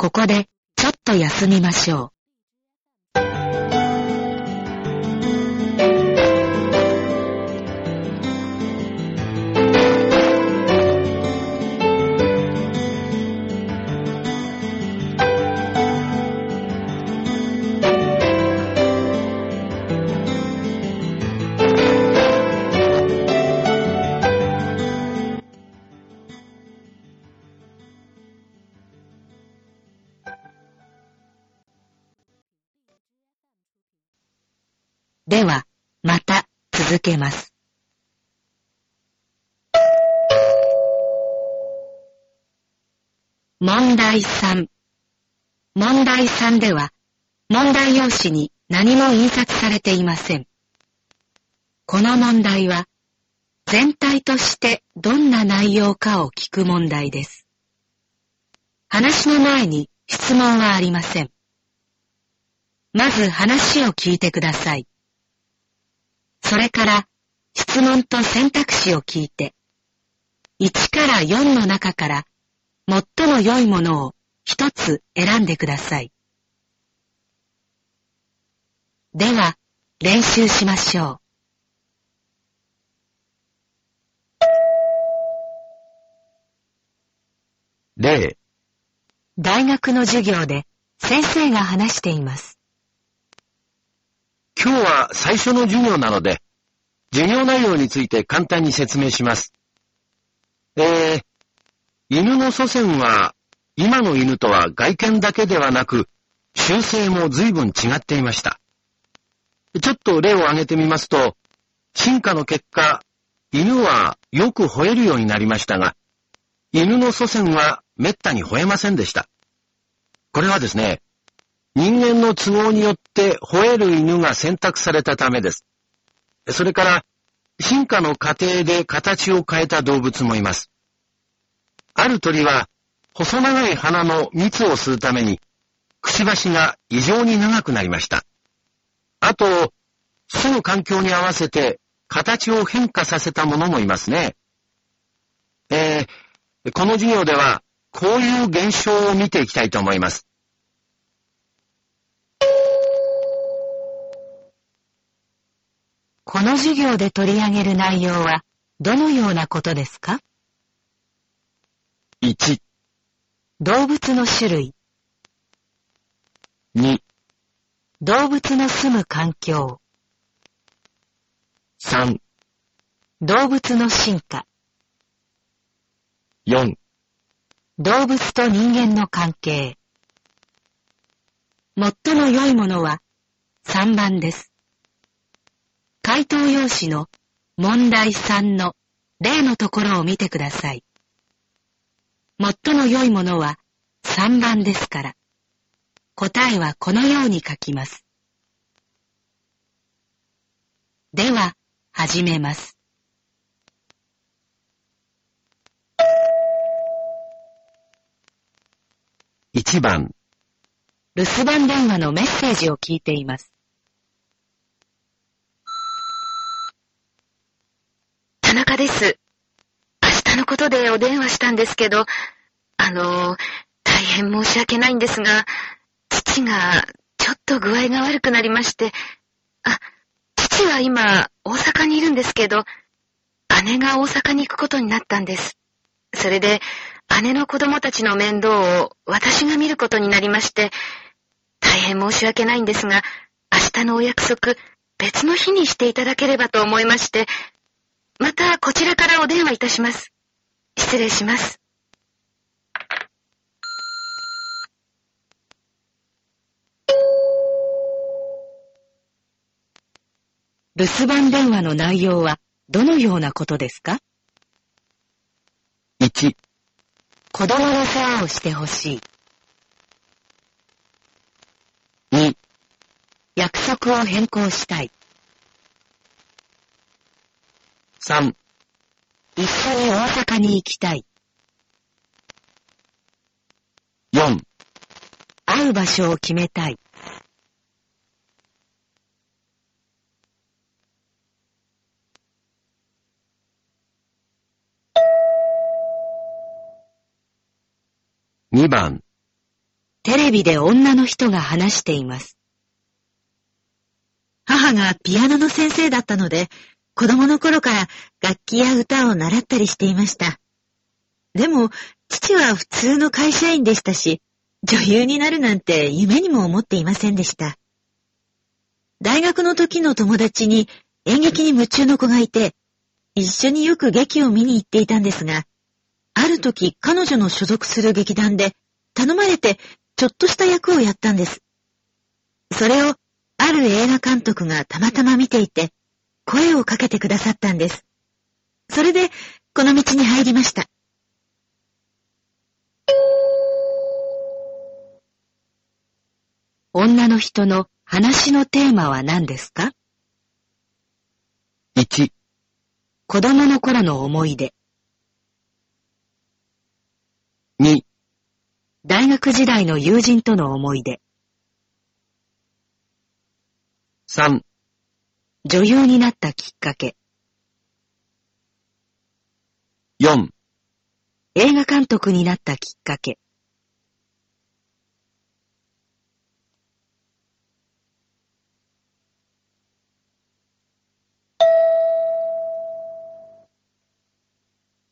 ここでちょっと休みましょう。では、また続けます。問題3。問題3では、問題用紙に何も印刷されていません。この問題は、全体としてどんな内容かを聞く問題です。話の前に質問はありません。まず話を聞いてください。それから質問と選択肢を聞いて、1から4の中から最も良いものを一つ選んでください。では、練習しましょ例、う。大学の授業で先生が話しています。今日は最初の授業なので、授業内容について簡単に説明します。えー、犬の祖先は、今の犬とは外見だけではなく、習性も随分違っていました。ちょっと例を挙げてみますと、進化の結果、犬はよく吠えるようになりましたが、犬の祖先は滅多に吠えませんでした。これはですね、人間の都合によって吠える犬が選択されたためです。それから、進化の過程で形を変えた動物もいます。ある鳥は、細長い鼻の蜜を吸うために、くちばしが異常に長くなりました。あと、住む環境に合わせて形を変化させたものもいますね。えー、この授業では、こういう現象を見ていきたいと思います。この授業で取り上げる内容はどのようなことですか？1、動物の種類、2、動物の住む環境、3、動物の進化、4、動物と人間の関係。最も良いものは3番です。回答用紙の問題3の例のところを見てください。最も良いものは3番ですから、答えはこのように書きます。では、始めます。1番、留守番電話のメッセージを聞いています。田中です。明日のことでお電話したんですけど、あの、大変申し訳ないんですが、父がちょっと具合が悪くなりまして、あ、父は今大阪にいるんですけど、姉が大阪に行くことになったんです。それで、姉の子供たちの面倒を私が見ることになりまして、大変申し訳ないんですが、明日のお約束、別の日にしていただければと思いまして、またこちらからお電話いたします。失礼します。留守番電話の内容はどのようなことですか？1、子供の世話をしてほしい。2、約束を変更したい。3、一緒に大阪に行きたい。4、会う場所を決めたい。2番、テレビで女の人が話しています。母がピアノの先生だったので、子供の頃から楽器や歌を習ったりしていました。でも、父は普通の会社員でしたし、女優になるなんて夢にも思っていませんでした。大学の時の友達に演劇に夢中の子がいて、一緒によく劇を見に行っていたんですが、ある時彼女の所属する劇団で頼まれてちょっとした役をやったんです。それをある映画監督がたまたま見ていて、声をかけてくださったんです。それで、この道に入りました。女の人の話のテーマは何ですか ?1 子供の頃の思い出2大学時代の友人との思い出3女優になったきっかけ。4映画監督になったきっかけ。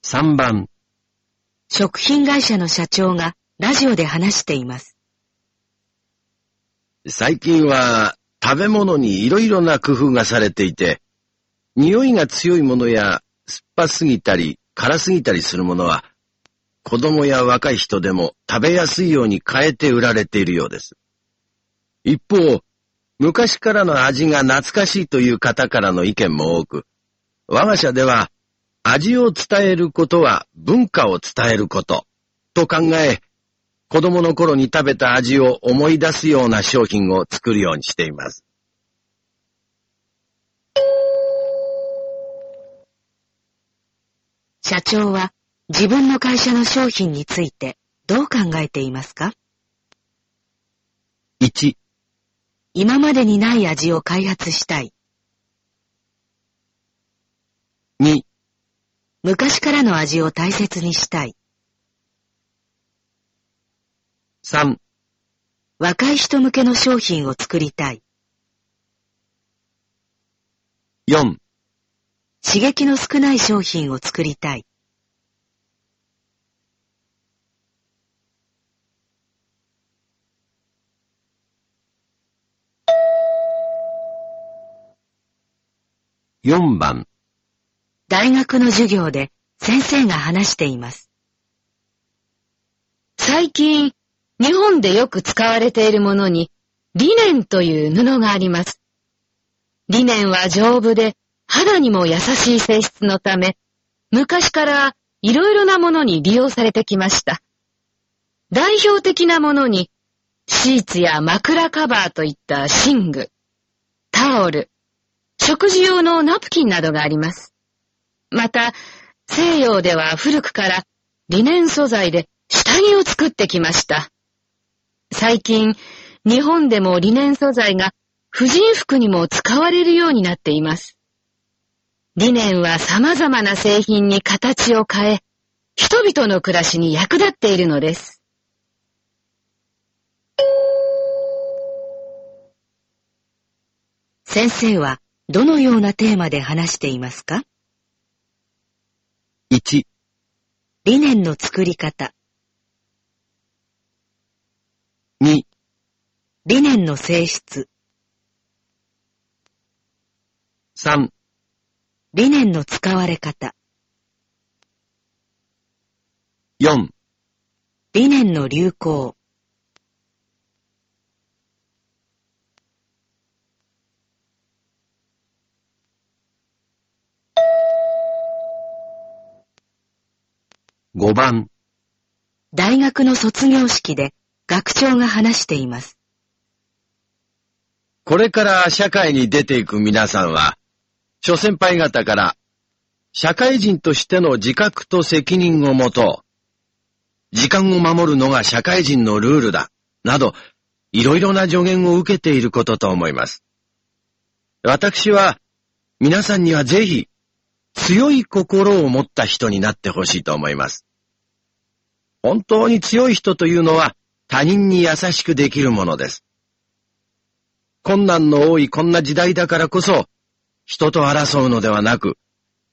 3番。食品会社の社長がラジオで話しています。最近は食べ物にいろいろな工夫がされていて、匂いが強いものや酸っぱすぎたり辛すぎたりするものは、子供や若い人でも食べやすいように変えて売られているようです。一方、昔からの味が懐かしいという方からの意見も多く、我が社では味を伝えることは文化を伝えることと考え、子供の頃に食べた味を思い出すような商品を作るようにしています。社長は自分の会社の商品についてどう考えていますか ?1 今までにない味を開発したい。2昔からの味を大切にしたい。3若い人向けの商品を作りたい。4刺激の少ない商品を作りたい。4番大学の授業で先生が話しています。最近、日本でよく使われているものに、リネンという布があります。リネンは丈夫で肌にも優しい性質のため、昔からいろいろなものに利用されてきました。代表的なものに、シーツや枕カバーといった寝具、タオル、食事用のナプキンなどがあります。また、西洋では古くからリネン素材で下着を作ってきました。最近、日本でもリネン素材が婦人服にも使われるようになっています。リネンは様々な製品に形を変え、人々の暮らしに役立っているのです。先生はどのようなテーマで話していますか ?1 理念の作り方2理念の性質。3理念の使われ方。4理念の流行。5番。大学の卒業式で学長が話しています。これから社会に出ていく皆さんは、諸先輩方から、社会人としての自覚と責任を持とう。時間を守るのが社会人のルールだ。など、いろいろな助言を受けていることと思います。私は、皆さんにはぜひ、強い心を持った人になってほしいと思います。本当に強い人というのは、他人に優しくできるものです。困難の多いこんな時代だからこそ、人と争うのではなく、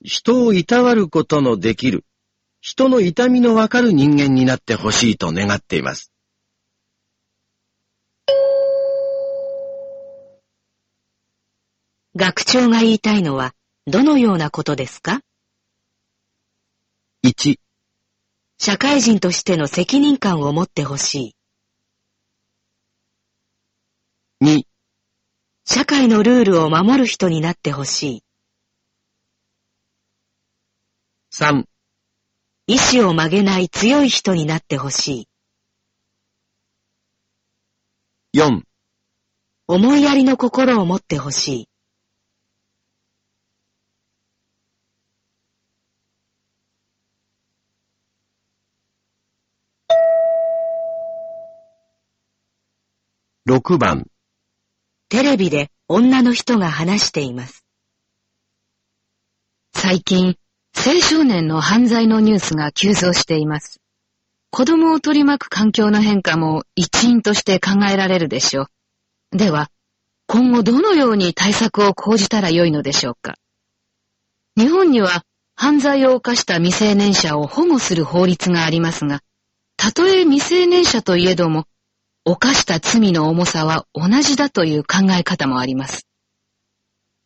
人をいたわることのできる、人の痛みのわかる人間になってほしいと願っています。学長が言いたいのは、どのようなことですか？1、社会人としての責任感を持ってほしい。2、社会のルールを守る人になってほしい。3、意志を曲げない強い人になってほしい。4、思いやりの心を持ってほしい。6番、テレビで女の人が話しています。最近、青少年の犯罪のニュースが急増しています。子供を取り巻く環境の変化も一因として考えられるでしょう。では、今後どのように対策を講じたらよいのでしょうか。日本には犯罪を犯した未成年者を保護する法律がありますが、たとえ未成年者といえども、犯した罪の重さは同じだという考え方もあります。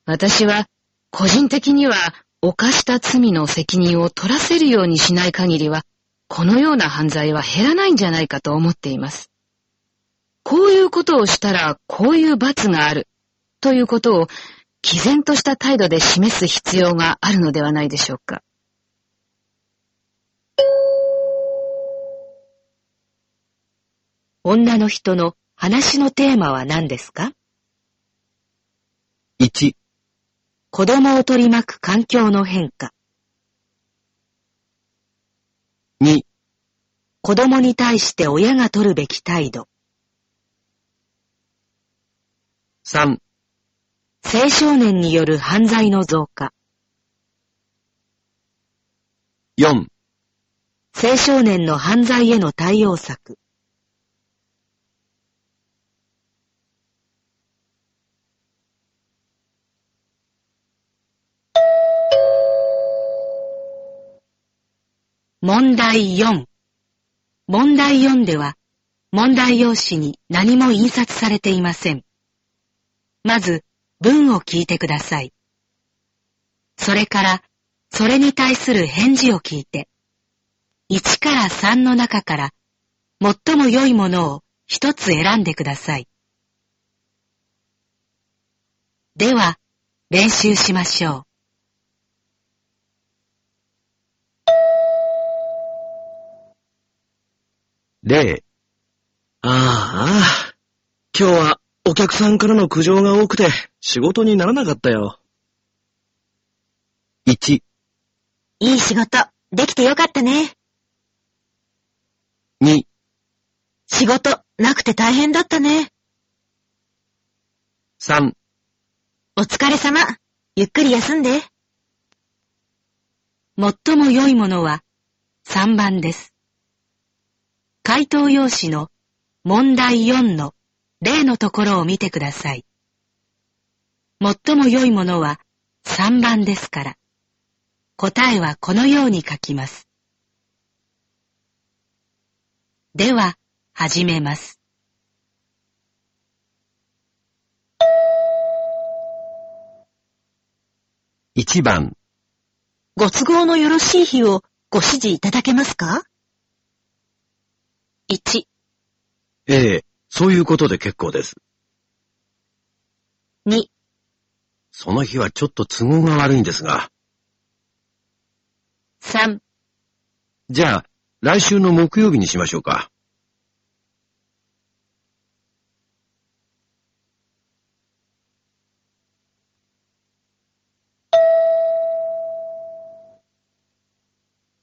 私は個人的には犯した罪の責任を取らせるようにしない限りは、このような犯罪は減らないんじゃないかと思っています。こういうことをしたらこういう罰があるということを毅然とした態度で示す必要があるのではないでしょうか。女の人の話のテーマは何ですか？1、子供を取り巻く環境の変化。2、子供に対して親が取るべき態度。3、青少年による犯罪の増加。4、青少年の犯罪への対応策。問題4。問題4では、問題用紙に何も印刷されていません。まず、文を聞いてください。それから、それに対する返事を聞いて、1から3の中から、最も良いものを一つ選んでください。では、練習しましょう。例、ああ、今日はお客さんからの苦情が多くて仕事にならなかったよ。1、いい仕事、できてよかったね。2、仕事、なくて大変だったね。3、お疲れ様。ゆっくり休んで。最も良いものは3番です。回答用紙の問題4の例のところを見てください。最も良いものは3番ですから、答えはこのように書きます。では、始めます。1番、ご都合のよろしい日をご指示いただけますか？1、ええ、そういうことで結構です。?2、その日はちょっと都合が悪いんですが。3、じゃあ、来週の木曜日にしましょうか。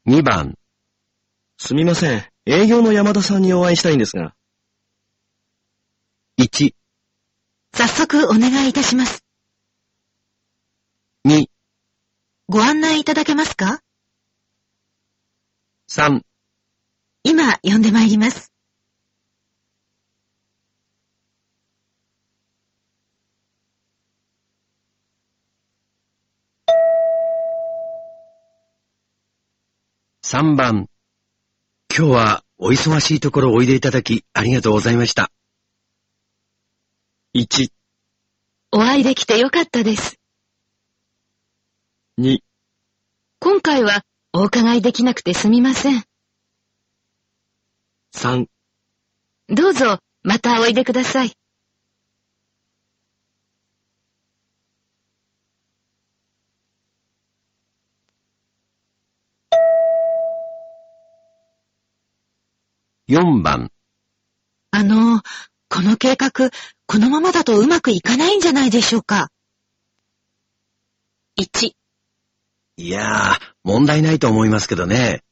2番、すみません。営業の山田さんにお会いしたいんですが。1、早速お願いいたします。2、ご案内いただけますか ?3、今呼んでまいります。3番今日はお忙しいところおいでいただきありがとうございました。1、お会いできてよかったです。2、今回はお伺いできなくてすみません。3、どうぞ、またおいでください。4番。あの、この計画、このままだとうまくいかないんじゃないでしょうか？1、いやー、問題ないと思いますけどね。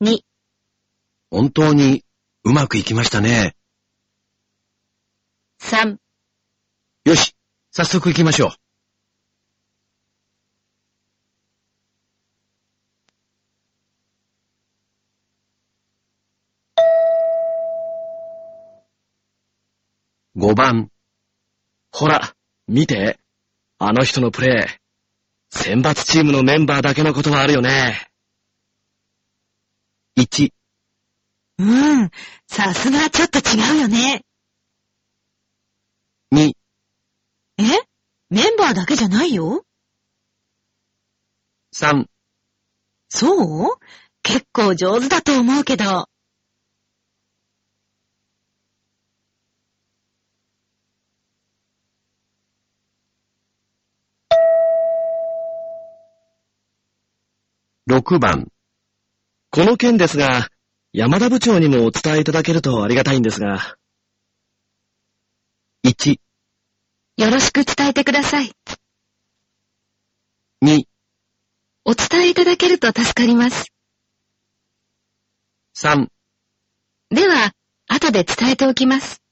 2、本当にうまくいきましたね。3、よし、早速行きましょう。5番。ほら、見て。あの人のプレー。選抜チームのメンバーだけのことはあるよね。1、うん、さすがちょっと違うよね。2、え？メンバーだけじゃないよ？3、そう？結構上手だと思うけど。6番。この件ですが、山田部長にもお伝えいただけるとありがたいんですが。1、よろしく伝えてください。2、お伝えいただけると助かります。3、では、後で伝えておきます。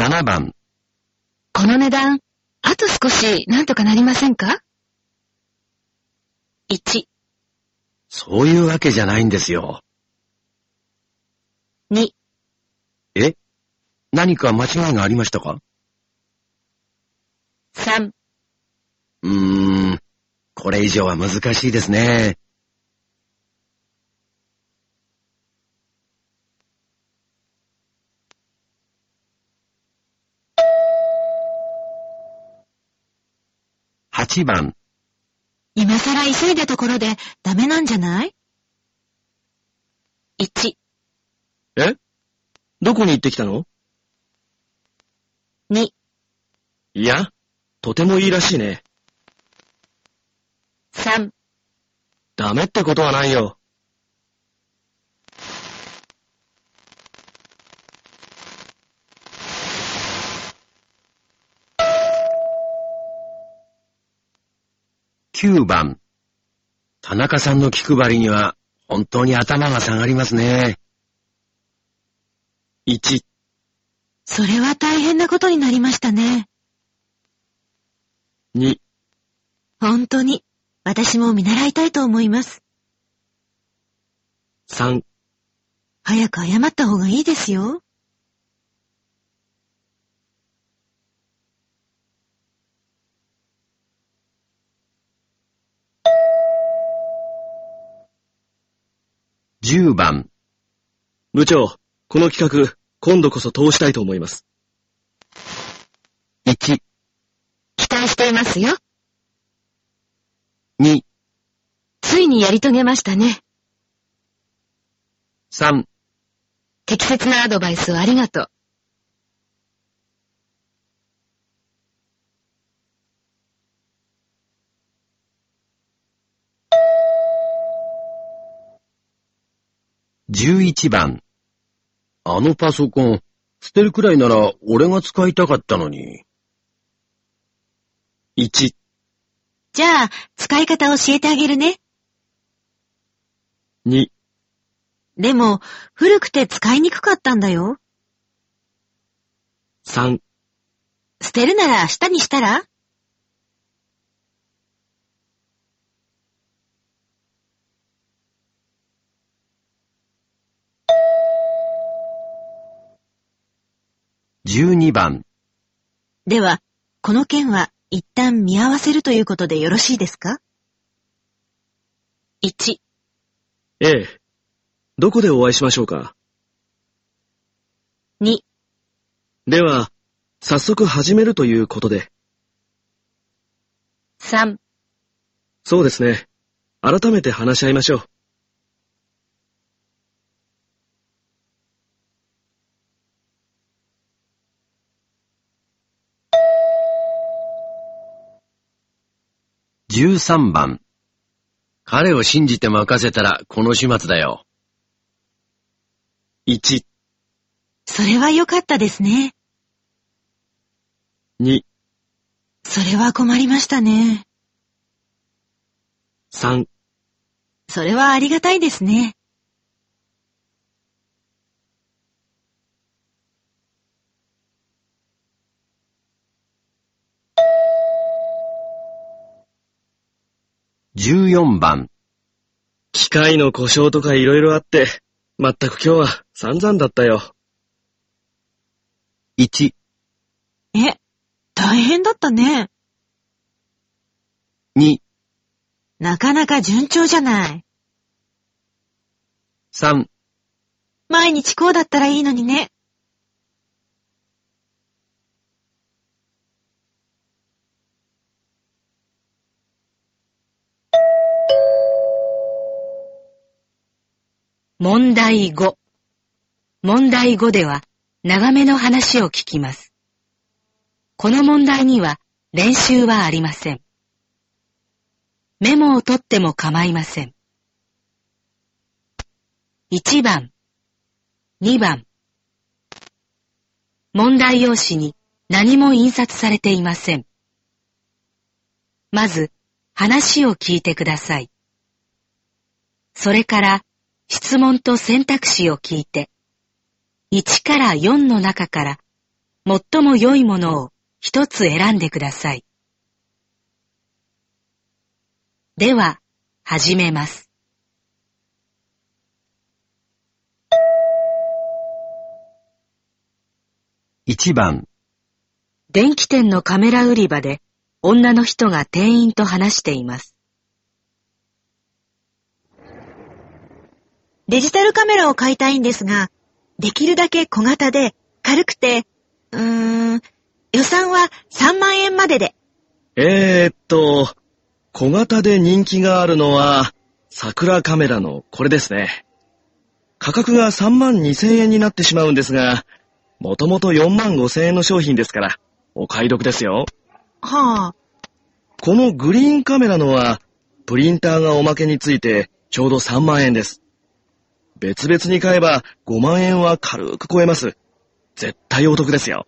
7番。この値段、あと少しなんとかなりませんか ?1、そういうわけじゃないんですよ。2、え？何か間違いがありましたか？3、うーん、これ以上は難しいですね。8番。今更急いだところでダメなんじゃない？1、え？どこに行ってきたの？2、いや、とてもいいらしいね。3、ダメってことはないよ。9番。田中さんの気配りには本当に頭が下がりますね。1、それは大変なことになりましたね。2、本当に、私も見習いたいと思います。3、早く謝った方がいいですよ。10番。部長、この企画、今度こそ通したいと思います。1、期待していますよ。2、ついにやり遂げましたね。3、適切なアドバイスをありがとう。11番。あのパソコン、捨てるくらいなら俺が使いたかったのに。1、じゃあ、使い方教えてあげるね。2、でも、古くて使いにくかったんだよ。3、捨てるなら明日にしたら？12番。では、この件は一旦見合わせるということでよろしいですか？1、ええ。どこでお会いしましょうか？2、では、早速始めるということで。3、そうですね。改めて話し合いましょう。13番。彼を信じて任せたらこの始末だよ。1、それは良かったですね。2、それは困りましたね。3、それはありがたいですね。14番。機械の故障とか色々あって、まったく今日は散々だったよ。1、え、大変だったね。2、なかなか順調じゃない。3、毎日こうだったらいいのにね。問題5。問題5では、長めの話を聞きます。この問題には練習はありません。メモを取っても構いません。1番、2番。問題用紙に何も印刷されていません。まず、話を聞いてください。それから、質問と選択肢を聞いて、1から4の中から最も良いものを一つ選んでください。では、始めます。1番。電気店のカメラ売り場で女の人が店員と話しています。デジタルカメラを買いたいんですが、できるだけ小型で軽くて、うーん、予算は3万円までで。えーっと、小型で人気があるのは、桜カメラのこれですね。価格が3万2千円になってしまうんですが、もともと4万5千円の商品ですから、お買い得ですよ。はあ、このグリーンカメラのは、プリンターがおまけについてちょうど3万円です。別々に買えば5万円は軽く超えます。絶対お得ですよ。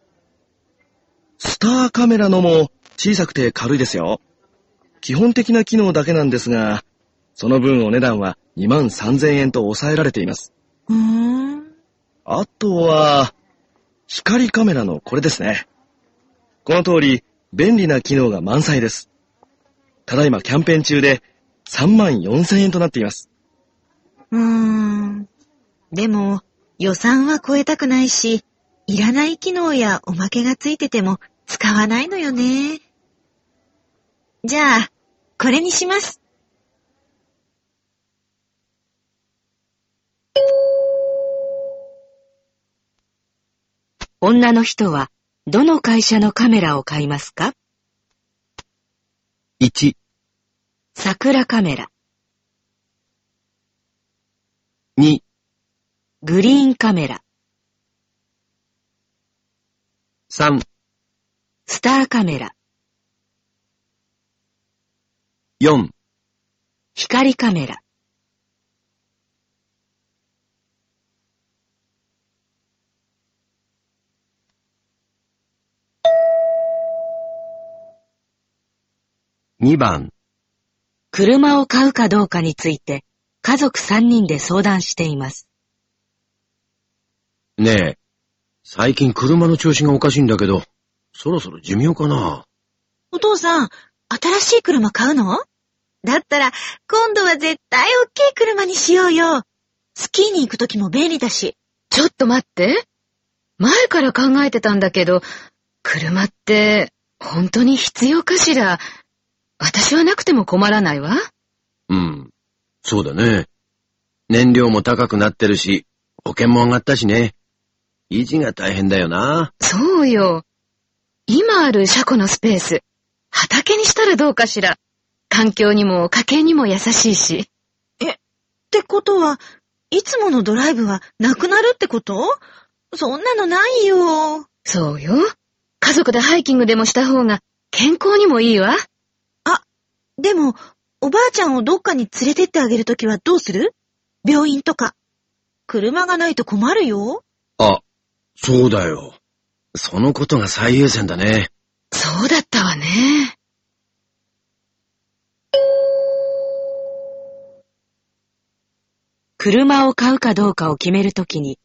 スターカメラのも小さくて軽いですよ。基本的な機能だけなんですが、その分お値段は2万3000円と抑えられています。うーん。あとは、光カメラのこれですね。この通り、便利な機能が満載です。ただいまキャンペーン中で3万4000円となっています。うーん。でも、予算は超えたくないし、いらない機能やおまけがついてても使わないのよね。じゃあ、これにします。女の人はどの会社のカメラを買いますか？1、桜カメラ、2、グリーンカメラ、3、スターカメラ、4、光カメラ。2番。車を買うかどうかについて家族3人で相談しています。ねえ、最近車の調子がおかしいんだけど、そろそろ寿命かなお父さん、新しい車買うの？だったら、今度は絶対大きい車にしようよ。スキーに行くときも便利だし。ちょっと待って。前から考えてたんだけど、車って本当に必要かしら？私はなくても困らないわ。うん。そうだね。燃料も高くなってるし、保険も上がったしね。維持が大変だよな。そうよ。今ある車庫のスペース、畑にしたらどうかしら。環境にも家計にも優しいし。ってことは、いつものドライブはなくなるってこと？そんなのないよ。そうよ。家族でハイキングでもした方が健康にもいいわ。でも、おばあちゃんをどっかに連れてってあげるときはどうする？病院とか。車がないと困るよ。あ、そうだよ。そのことが最優先だね。そうだったわね。車を買うかどうかを決めるときに